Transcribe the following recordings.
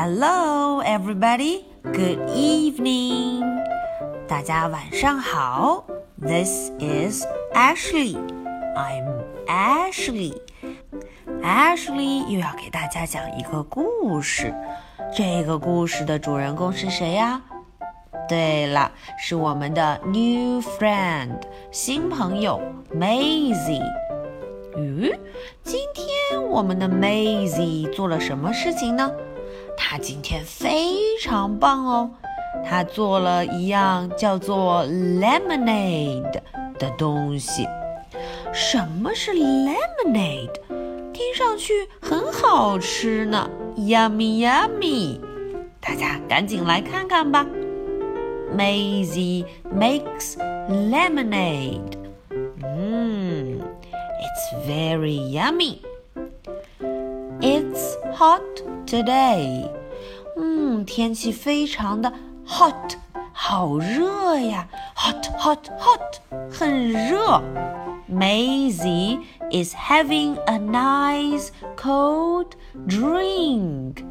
Hello, everybody. Good evening. 大家晚上好。This is Ashley. I'm Ashley. Ashley 又要给大家讲一个故事。这个故事的主人公是谁呀？对了，是我们的 new friend 新朋友 Maisie。咦，今天我们的 Maisie 做了什么事情呢？ 他今天非常棒哦，他做了一样叫做 lemonade 的东西。什么是 lemonade？听上去很好吃呢，yummy yummy！大家赶紧来看看吧。Maisie makes lemonade. Mmm, it's very yummy. It's hot today. 嗯，天气非常的 hot，好热呀！hot hot hot，很热。Maisie is having a nice cold drink.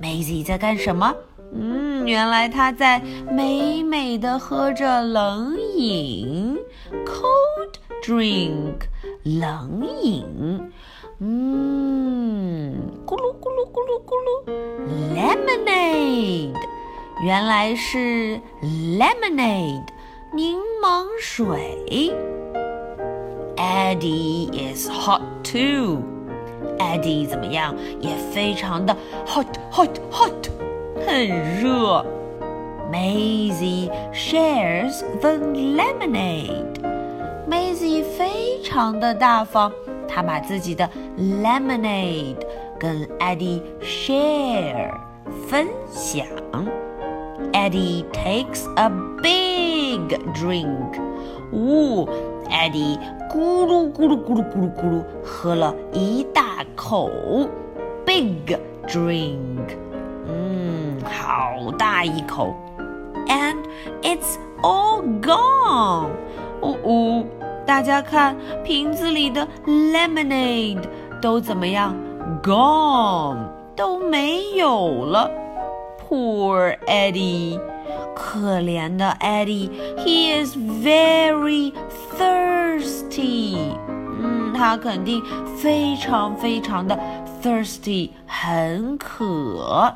Maisie 在干什么？嗯，原来她在美美的喝着冷饮，cold drink，冷饮。嗯，咕噜咕噜咕噜，lemonade，原来是 lemonade，柠檬水。Eddie is hot too. Eddie 怎么样？也非常的 hot hot hot，很热。Maisie shares the lemonade. Maisie 非常的大方，她把自己的 lemonade 跟 Eddie share 分享。Eddie takes a big drink. 呜、Eddie 咕噜咕噜咕噜咕噜咕噜喝了一大口，big drink，嗯，好大一口，and it's all gone。呜呜，大家看瓶子里的 lemonade 都怎么样 ？gone 都没有了。Poor Eddie。可怜的 Eddie，he is very thirsty。嗯，他肯定非常非常的 thirsty，很渴。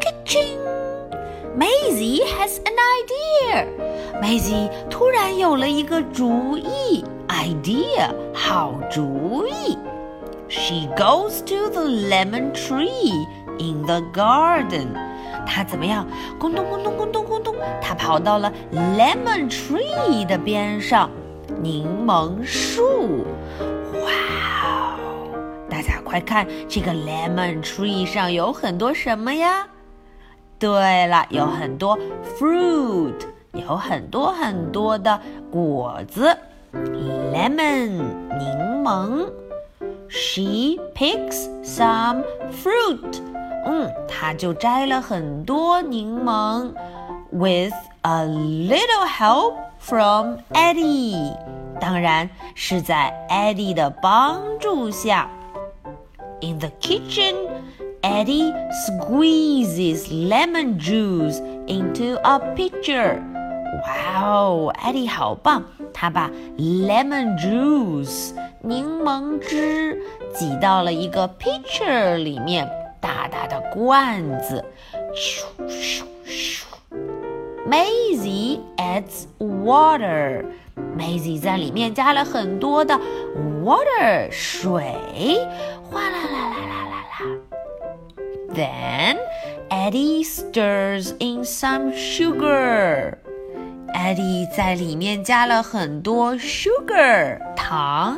Ka-ching！Maisie has an idea。Maisie 突然有了一个主意，idea 好主意。 She goes to the lemon tree in the garden. 她怎么样？咕咚咕咚咕咚咕咚，她跑到了 lemon tree 的边上，柠檬树。哇哦！大家快看，这个 lemon tree 上有很多什么呀？对了，有很多 fruit，有很多很多的果子。lemon 柠檬。She picks some fruit. 嗯，他就摘了很多柠檬，with a little help from Eddie，当然是在 Eddie 的帮助下。In the kitchen, Eddie squeezes lemon juice into a pitcher. 哇哦，Eddie 好棒，他把 lemon juice 柠檬汁挤到了一个 pitcher 里面。大大的罐子，咻咻咻。Maisie adds water. Maisie 在里面加了很多的 water 水，哗啦啦啦啦啦啦。Then Eddie stirs in some sugar. Eddie 在里面加了很多 sugar 糖。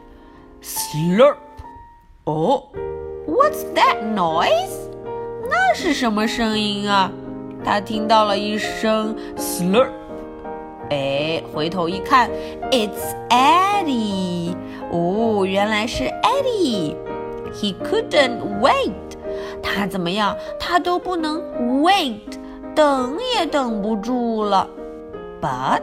Slurp. Oh, what's that noise? 那是什么声音啊？他听到了一声 slurp。哎，回头一看，It's Eddie。哦，原来是 Eddie。He couldn't wait。他怎么样？他都不能 wait，等也等不住了。But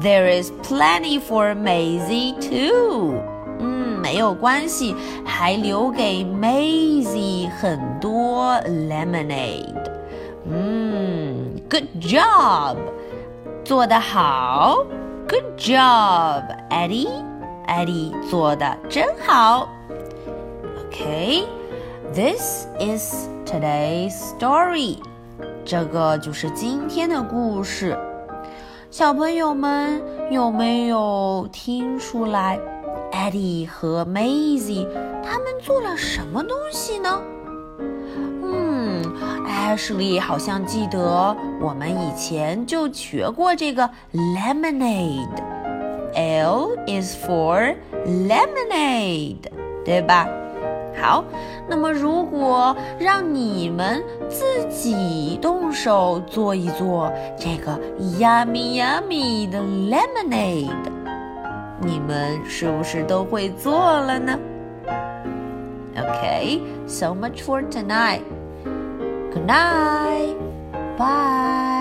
there is plenty for Maisie too。 嗯，没有关系，还留给 Maisie 很多 lemonade。嗯，Good job，做得好。Good job，Eddie。Eddie 做的真好。OK，this is today's story。这个就是今天的故事。小朋友们有没有听出来，Eddie 和 Maisie 他们做了什么东西呢？嗯，Ashley 好像记得我们以前就学过这个 lemonade。L is for lemonade，对吧？好，那么如果让你们自己动手做一做这个 yummy yummy 的 lemonade，你们是不是都会做了呢？Okay, so much for tonight. Good night. Bye.